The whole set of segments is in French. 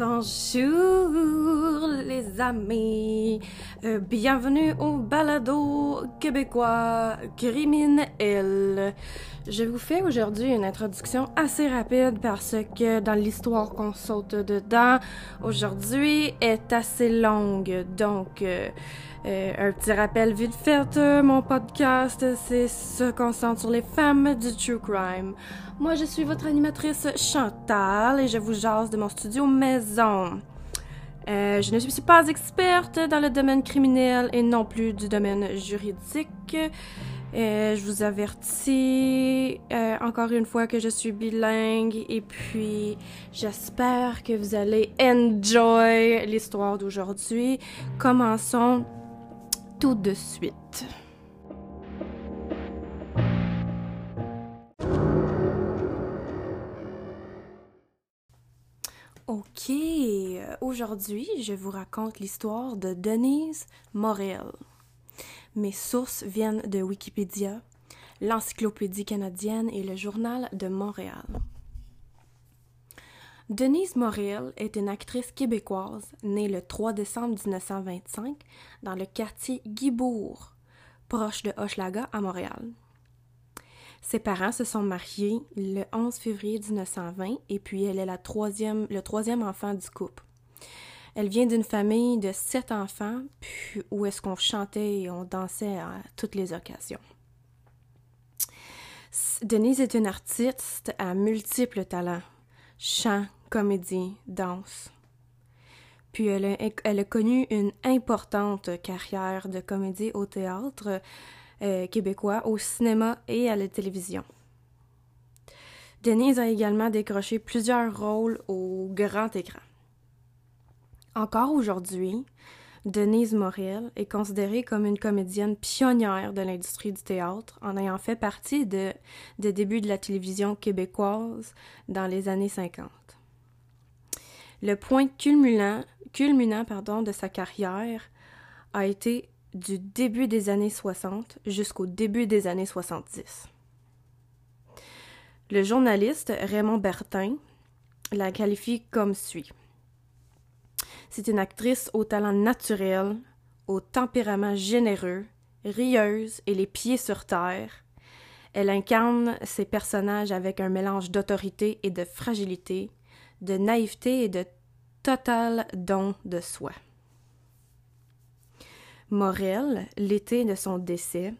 Bonjour les amis, Euh, bienvenue au balado québécois Je vous fais aujourd'hui une introduction assez rapide parce que dans l'histoire qu'on saute dedans aujourd'hui est assez longue. Donc, euh, euh, un petit rappel vite fait, euh, mon podcast c'est se concentre sur les femmes du true crime. Moi, je suis votre animatrice Chantal et je vous jase de mon studio maison. Je ne suis pas experte dans le domaine criminel et non plus du domaine juridique. Euh, je vous avertis euh, encore une fois que je suis bilingue et puis j'espère que vous allez enjoy l'histoire d'aujourd'hui. Commençons tout de suite. Ok, euh, aujourd'hui, je vous raconte l'histoire de Denise Morel. Mes sources viennent de Wikipédia, l'Encyclopédie canadienne et le Journal de Montréal. Denise Morel est une actrice québécoise née le 3 décembre 1925 dans le quartier Guibourg, proche de Hochelaga à Montréal. Ses parents se sont mariés le 11 février 1920 et puis elle est le troisième enfant du couple. Elle vient d'une famille de sept enfants, où est-ce qu'on chantait et on dansait à toutes les occasions. Denise est une artiste à multiples talents chant, comédie, danse. Puis elle a, elle a connu une importante carrière de comédie au théâtre euh, québécois, au cinéma et à la télévision. Denise a également décroché plusieurs rôles au grand écran. Encore aujourd'hui, Denise Morel est considérée comme une comédienne pionnière de l'industrie du théâtre en ayant fait partie de, des débuts de la télévision québécoise dans les années 50. Le point culminant, de sa carrière a été du début des années 60 jusqu'au début des années 70. Le journaliste Raymond Bertin la qualifie comme suit. C'est une actrice au talent naturel, au tempérament généreux, rieuse et les pieds sur terre. Elle incarne ses personnages avec un mélange d'autorité et de fragilité, de naïveté et de total don de soi. Morel, l'été de son décès,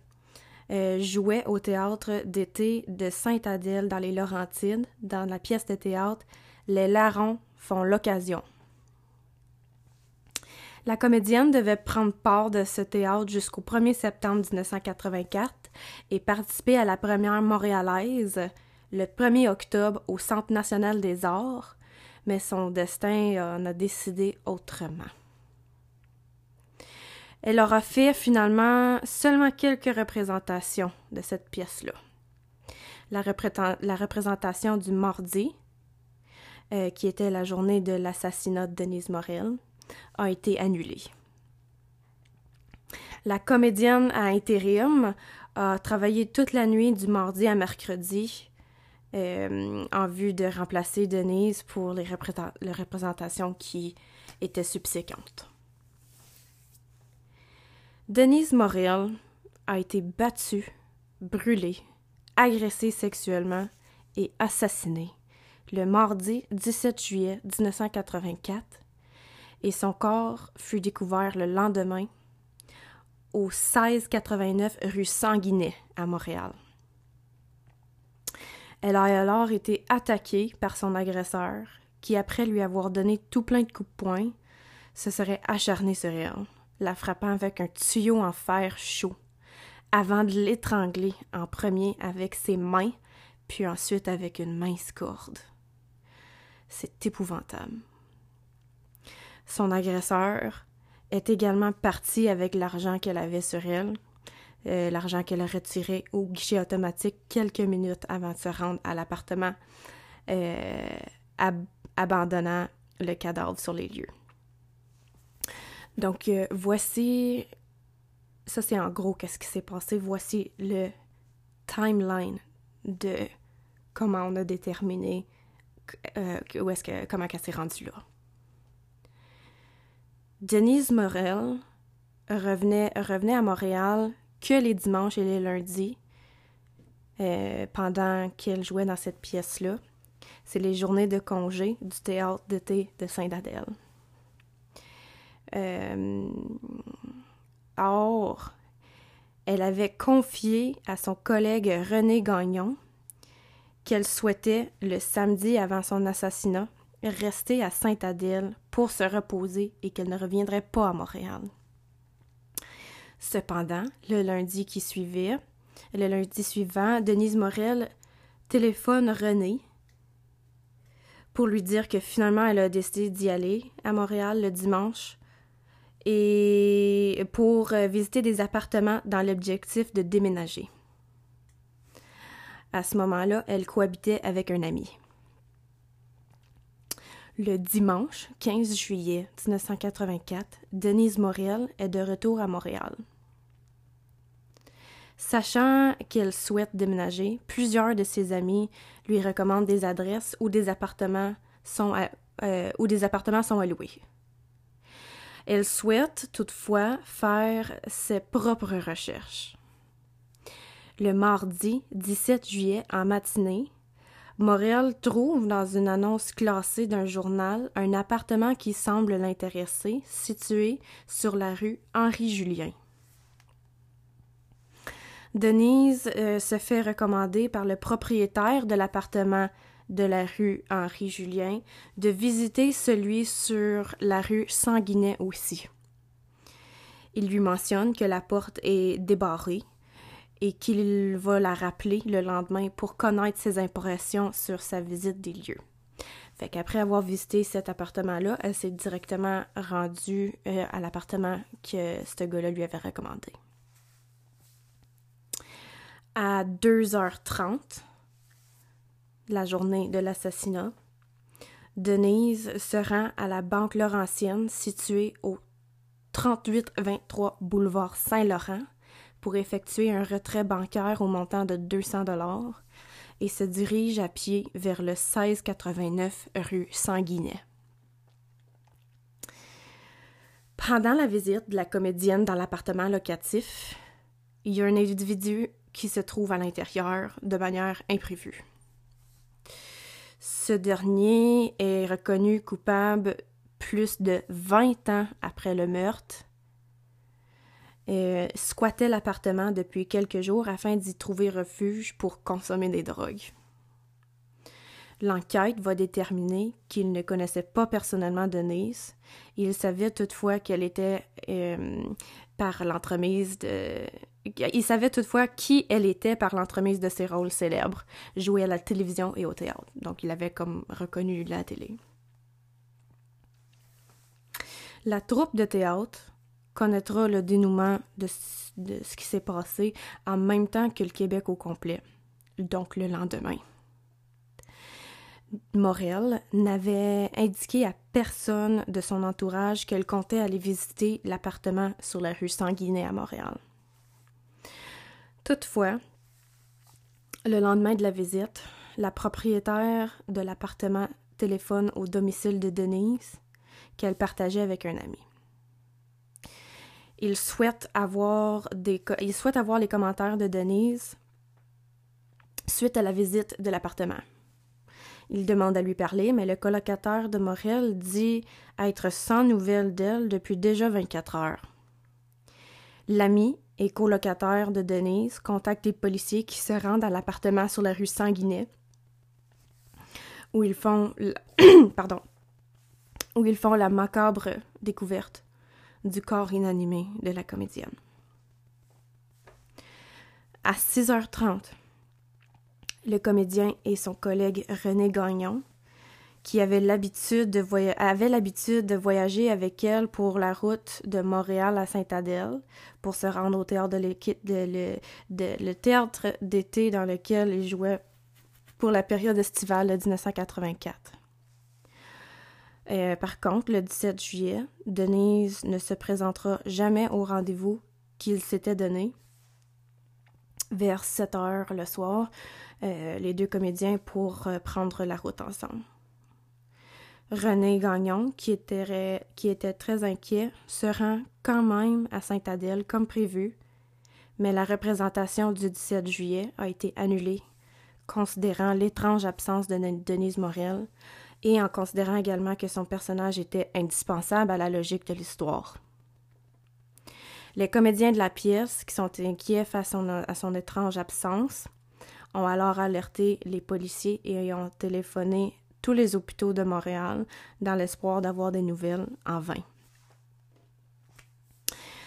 euh, jouait au théâtre d'été de Sainte-Adèle dans les Laurentides, dans la pièce de théâtre Les Larrons font l'occasion. La comédienne devait prendre part de ce théâtre jusqu'au 1er septembre 1984 et participer à la première montréalaise le 1er octobre au Centre national des arts, mais son destin en a décidé autrement. Elle aura fait finalement seulement quelques représentations de cette pièce-là. La, la, représentation du mardi, euh, qui était la journée de l'assassinat de Denise Morel, a été annulée. La comédienne à intérim a travaillé toute la nuit du mardi à mercredi euh, en vue de remplacer Denise pour les, les représentations qui étaient subséquentes. Denise Morel a été battue, brûlée, agressée sexuellement et assassinée le mardi 17 juillet 1984 et son corps fut découvert le lendemain au 1689 rue Sanguinet à Montréal. Elle a alors été attaquée par son agresseur qui, après lui avoir donné tout plein de coups de poing, se serait acharné sur elle la frappant avec un tuyau en fer chaud, avant de l'étrangler en premier avec ses mains, puis ensuite avec une mince corde. C'est épouvantable. Son agresseur est également parti avec l'argent qu'elle avait sur elle, euh, l'argent qu'elle a retiré au guichet automatique quelques minutes avant de se rendre à l'appartement, euh, ab abandonnant le cadavre sur les lieux. Donc, euh, voici, ça c'est en gros qu'est-ce qui s'est passé. Voici le timeline de comment on a déterminé où est-ce que, comment elle s'est rendue là. Denise Morel revenait, à Montréal que les dimanches et les lundis euh, pendant qu'elle jouait dans cette pièce-là. C'est les journées de congé du théâtre d'été de Saint-Adèle. Euh, or, elle avait confié à son collègue René Gagnon qu'elle souhaitait, le samedi avant son assassinat, rester à Sainte-Adèle pour se reposer et qu'elle ne reviendrait pas à Montréal. Cependant, le lundi qui suivait, le lundi suivant, Denise Morel téléphone René pour lui dire que finalement elle a décidé d'y aller à Montréal le dimanche et pour euh, visiter des appartements dans l'objectif de déménager. À ce moment-là, elle cohabitait avec un ami. Le dimanche 15 juillet 1984, Denise Morel est de retour à Montréal. Sachant qu'elle souhaite déménager, plusieurs de ses amis lui recommandent des adresses où des appartements sont, euh, où des appartements sont alloués. Elle souhaite toutefois faire ses propres recherches. Le mardi 17 juillet en matinée, Morel trouve dans une annonce classée d'un journal un appartement qui semble l'intéresser, situé sur la rue Henri-Julien. Denise euh, se fait recommander par le propriétaire de l'appartement de la rue Henri-Julien de visiter celui sur la rue Sanguinet aussi. Il lui mentionne que la porte est débarrée et qu'il va la rappeler le lendemain pour connaître ses impressions sur sa visite des lieux. Fait qu'après avoir visité cet appartement-là, elle s'est directement rendue euh, à l'appartement que ce gars-là lui avait recommandé à 2h30, la journée de l'assassinat, Denise se rend à la Banque Laurentienne située au 3823 boulevard Saint-Laurent pour effectuer un retrait bancaire au montant de 200 dollars et se dirige à pied vers le 1689 rue Sanguinet. Pendant la visite de la comédienne dans l'appartement locatif, il y a un individu qui se trouve à l'intérieur de manière imprévue. Ce dernier est reconnu coupable plus de 20 ans après le meurtre. Et squattait l'appartement depuis quelques jours afin d'y trouver refuge pour consommer des drogues. L'enquête va déterminer qu'il ne connaissait pas personnellement Denise. Il savait toutefois qu'elle était euh, par l'entremise de il savait toutefois qui elle était par l'entremise de ses rôles célèbres, joués à la télévision et au théâtre. Donc il avait comme reconnu la télé. La troupe de théâtre connaîtra le dénouement de, ce qui s'est passé en même temps que le Québec au complet, donc le lendemain. Morel n'avait indiqué à personne de son entourage qu'elle comptait aller visiter l'appartement sur la rue Sanguinet à Montréal. Toutefois, le lendemain de la visite, la propriétaire de l'appartement téléphone au domicile de Denise qu'elle partageait avec un ami. Il souhaite avoir, les commentaires de Denise suite à la visite de l'appartement. Il demande à lui parler, mais le colocataire de Morel dit être sans nouvelles d'elle depuis déjà 24 heures. L'ami et colocataire de Denise contacte les policiers qui se rendent à l'appartement sur la rue Sanguinet où ils font pardon où ils font la macabre découverte du corps inanimé de la comédienne. À 6h30, le comédien et son collègue René Gagnon qui avait l'habitude de, voyager avec elle pour la route de Montréal à Sainte-Adèle pour se rendre au théâtre de, de, de, le théâtre d'été dans lequel il jouait pour la période estivale de 1984. Euh, par contre, le 17 juillet, Denise ne se présentera jamais au rendez-vous qu'il s'était donné vers 7 heures le soir, euh, les deux comédiens pour euh, prendre la route ensemble. René Gagnon, qui était, qui était très inquiet, se rend quand même à Sainte-Adèle comme prévu, mais la représentation du 17 juillet a été annulée, considérant l'étrange absence de Denise Morel et en considérant également que son personnage était indispensable à la logique de l'histoire. Les comédiens de la pièce, qui sont inquiets face à son étrange absence, ont alors alerté les policiers et ont téléphoné tous les hôpitaux de Montréal dans l'espoir d'avoir des nouvelles en vain.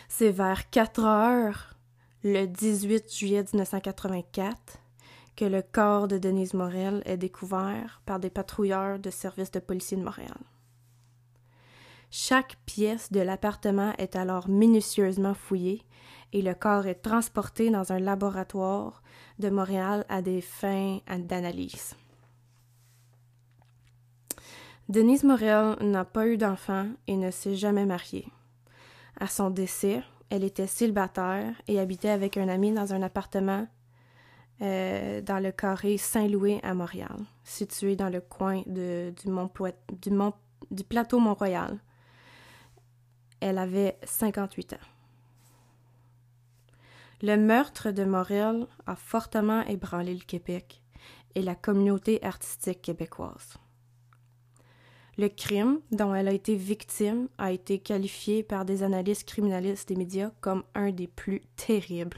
C'est vers 4 heures, le 18 juillet 1984, que le corps de Denise Morel est découvert par des patrouilleurs de service de police de Montréal. Chaque pièce de l'appartement est alors minutieusement fouillée et le corps est transporté dans un laboratoire de Montréal à des fins d'analyse. Denise Morel n'a pas eu d'enfant et ne s'est jamais mariée. À son décès, elle était célibataire et habitait avec un ami dans un appartement euh, dans le carré Saint-Louis à Montréal, situé dans le coin du, du plateau Mont-Royal. Elle avait 58 ans. Le meurtre de Morel a fortement ébranlé le Québec et la communauté artistique québécoise. Le crime dont elle a été victime a été qualifié par des analystes criminalistes des médias comme un des plus terribles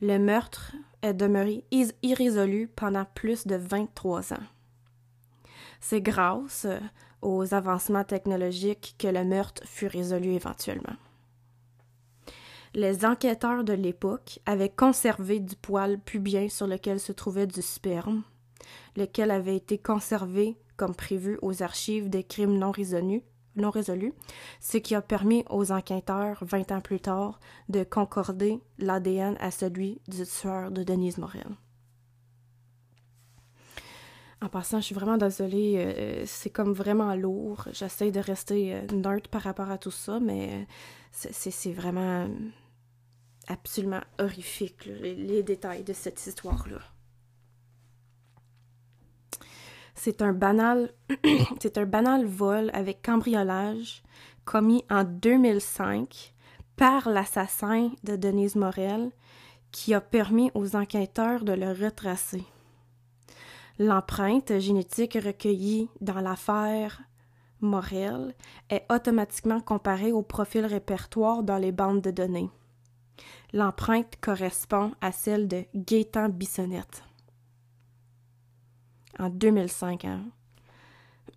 le meurtre est demeuré irrésolu pendant plus de 23 ans. C'est grâce euh, aux avancements technologiques que le meurtre fut résolu éventuellement. Les enquêteurs de l'époque avaient conservé du poil pubien sur lequel se trouvait du sperme, lequel avait été conservé comme prévu aux archives des crimes non résolus, non résolu, ce qui a permis aux enquêteurs, 20 ans plus tard, de concorder l'ADN à celui du tueur de Denise Morel. En passant, je suis vraiment désolée, euh, c'est comme vraiment lourd. J'essaie de rester euh, neutre par rapport à tout ça, mais c'est vraiment absolument horrifique, les détails de cette histoire-là. C'est un banal, vol avec cambriolage commis en 2005 par l'assassin de Denise Morel qui a permis aux enquêteurs de le retracer. L'empreinte génétique recueillie dans l'affaire Morel est automatiquement comparée au profil répertoire dans les bandes de données. L'empreinte correspond à celle de Gaétan Bissonnette en 2005. Hein.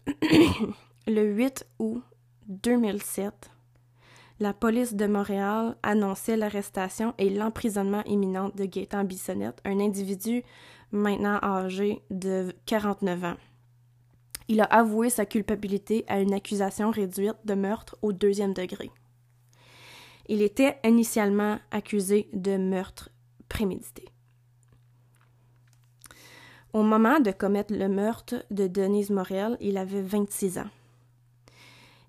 le 8 août 2007, la police de Montréal annonçait l'arrestation et l'emprisonnement imminent de Gaétan Bissonnette, un individu maintenant âgé de 49 ans. Il a avoué sa culpabilité à une accusation réduite de meurtre au deuxième degré. Il était initialement accusé de meurtre prémédité. Au moment de commettre le meurtre de Denise Morel, il avait 26 ans.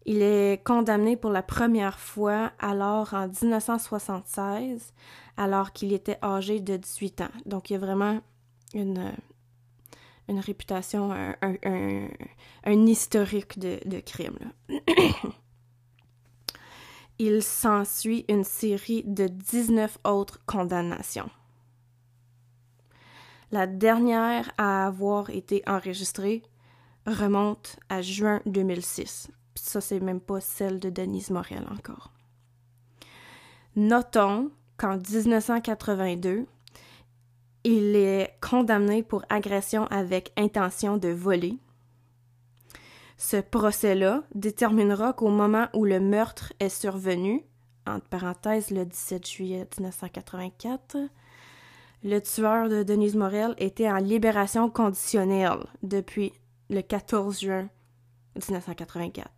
Il est condamné pour la première fois alors en 1976, alors qu'il était âgé de 18 ans. Donc il y a vraiment une, une réputation, un, historique de, de crime. il s'ensuit une série de 19 autres condamnations. La dernière à avoir été enregistrée remonte à juin 2006. Ça, c'est même pas celle de Denise Morel encore. Notons qu'en 1982, il est condamné pour agression avec intention de voler. Ce procès-là déterminera qu'au moment où le meurtre est survenu, entre parenthèses le 17 juillet 1984, le tueur de Denise Morel était en libération conditionnelle depuis le 14 juin 1984.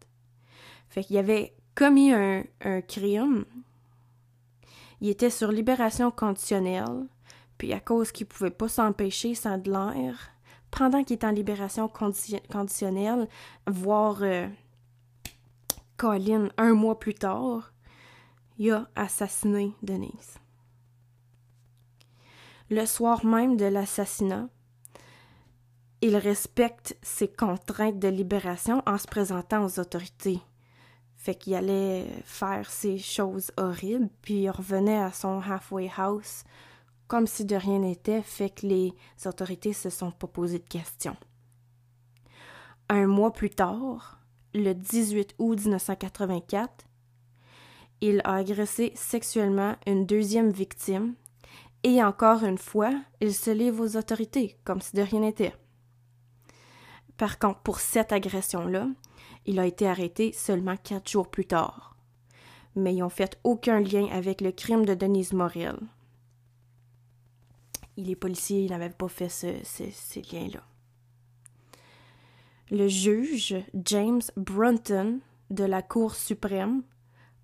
Fait qu'il avait commis un, crime. Il était sur libération conditionnelle, puis à cause qu'il pouvait pas s'empêcher sans de l'air, pendant qu'il était en libération conditionnelle, voire euh, Colin un mois plus tard, il a assassiné Denise. Le soir même de l'assassinat, il respecte ses contraintes de libération en se présentant aux autorités. Fait qu'il allait faire ces choses horribles, puis il revenait à son halfway house comme si de rien n'était, fait que les autorités se sont pas posé de questions. Un mois plus tard, le 18 août 1984, il a agressé sexuellement une deuxième victime et encore une fois, il se livre aux autorités comme si de rien n'était. Par contre, pour cette agression-là, il a été arrêté seulement quatre jours plus tard. Mais ils n'ont fait aucun lien avec le crime de Denise Morel. Les policiers n'avaient pas fait ces liens-là. Le juge James Brunton de la Cour suprême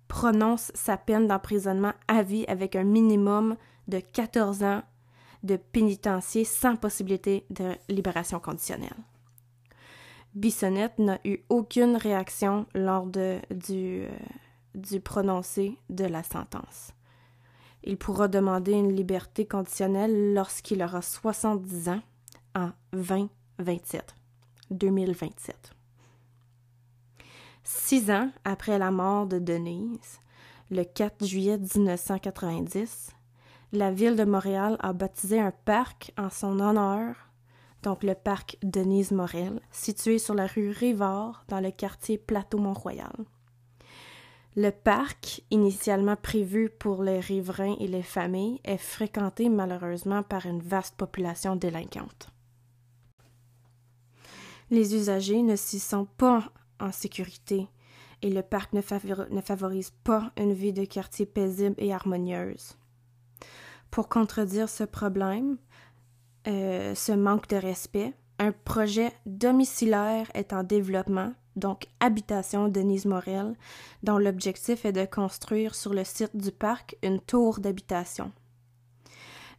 prononce sa peine d'emprisonnement à vie avec un minimum de 14 ans de pénitencier sans possibilité de libération conditionnelle. Bissonnette n'a eu aucune réaction lors de, du, euh, du prononcé de la sentence. Il pourra demander une liberté conditionnelle lorsqu'il aura 70 ans en 2027. 2027. Six ans après la mort de Denise, le 4 juillet 1990, la ville de Montréal a baptisé un parc en son honneur, donc le parc Denise Morel, situé sur la rue Rivard dans le quartier Plateau-Mont-Royal. Le parc, initialement prévu pour les riverains et les familles, est fréquenté malheureusement par une vaste population délinquante. Les usagers ne s'y sentent pas en sécurité et le parc ne, favorise pas une vie de quartier paisible et harmonieuse. Pour contredire ce problème, euh, ce manque de respect, un projet domiciliaire est en développement donc Habitation Denise Morel, dont l'objectif est de construire sur le site du parc une tour d'habitation.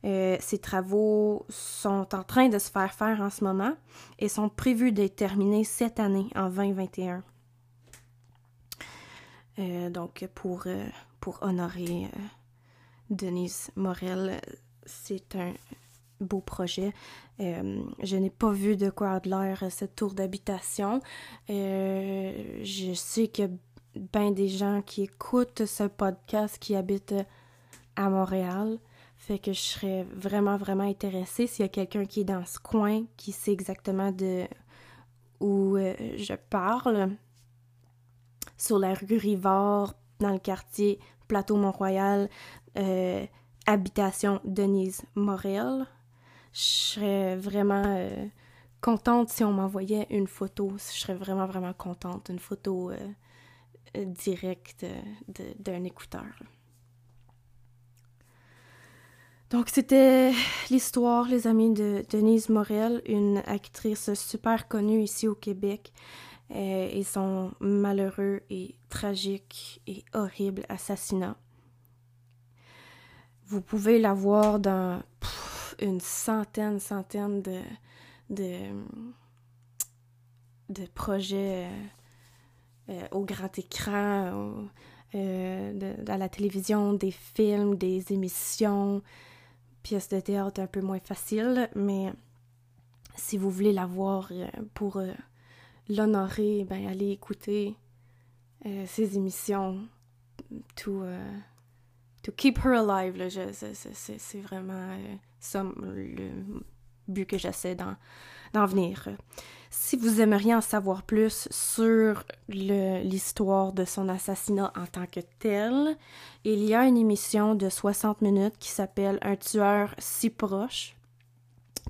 Euh, ces travaux sont en train de se faire faire en ce moment et sont prévus d'être terminés cette année, en 2021. Euh, donc, pour, euh, pour honorer Denise Morel, c'est un beau projet. Euh, je n'ai pas vu de quoi a de l'air cette tour d'habitation. Euh, je sais que ben des gens qui écoutent ce podcast qui habitent à Montréal. Fait que je serais vraiment, vraiment intéressée s'il y a quelqu'un qui est dans ce coin, qui sait exactement de où euh, je parle. Sur la rue Rivard, dans le quartier Plateau-Mont-Royal, habitation Denise Morel je serais vraiment euh, contente si on m'envoyait une photo. Je serais vraiment, vraiment contente. Une photo euh, euh, directe d'un écouteur. Donc, c'était l'histoire, les amis, de Denise Morel, une actrice super connue ici au Québec, et son malheureux et tragique et horrible assassinat. Vous pouvez la voir dans une centaine, centaine de, de, de projets euh, euh, au grand écran, euh, à la télévision, des films, des émissions, pièces de théâtre un peu moins faciles, mais si vous voulez la voir pour l'honorer, ben allez écouter ces émissions, tout to keep her alive. C'est vraiment ça le but que j'essaie d'en venir. Si vous aimeriez en savoir plus sur l'histoire de son assassinat en tant que tel, il y a une émission de 60 minutes qui s'appelle Un tueur si proche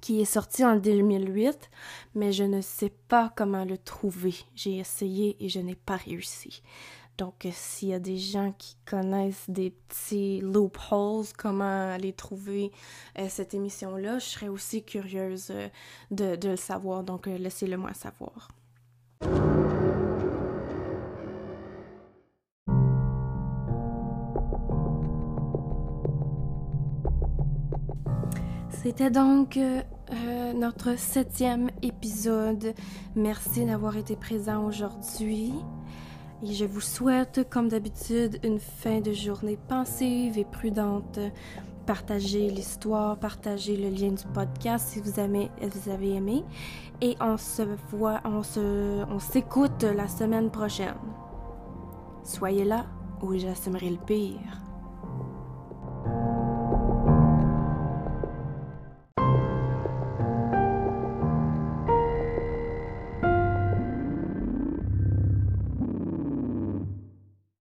qui est sortie en 2008, mais je ne sais pas comment le trouver. J'ai essayé et je n'ai pas réussi. Donc, euh, s'il y a des gens qui connaissent des petits loopholes, comment aller trouver euh, cette émission-là, je serais aussi curieuse euh, de, de, le savoir. Donc, laissez-le moi savoir. C'était donc notre septième épisode. Merci d'avoir été présent aujourd'hui. Et je vous souhaite, comme d'habitude, une fin de journée pensive et prudente. partagez l'histoire, partagez le lien du podcast si vous avez aimé. Et on se voit, on se, on s'écoute la semaine prochaine. Soyez là ou j'assumerai le pire.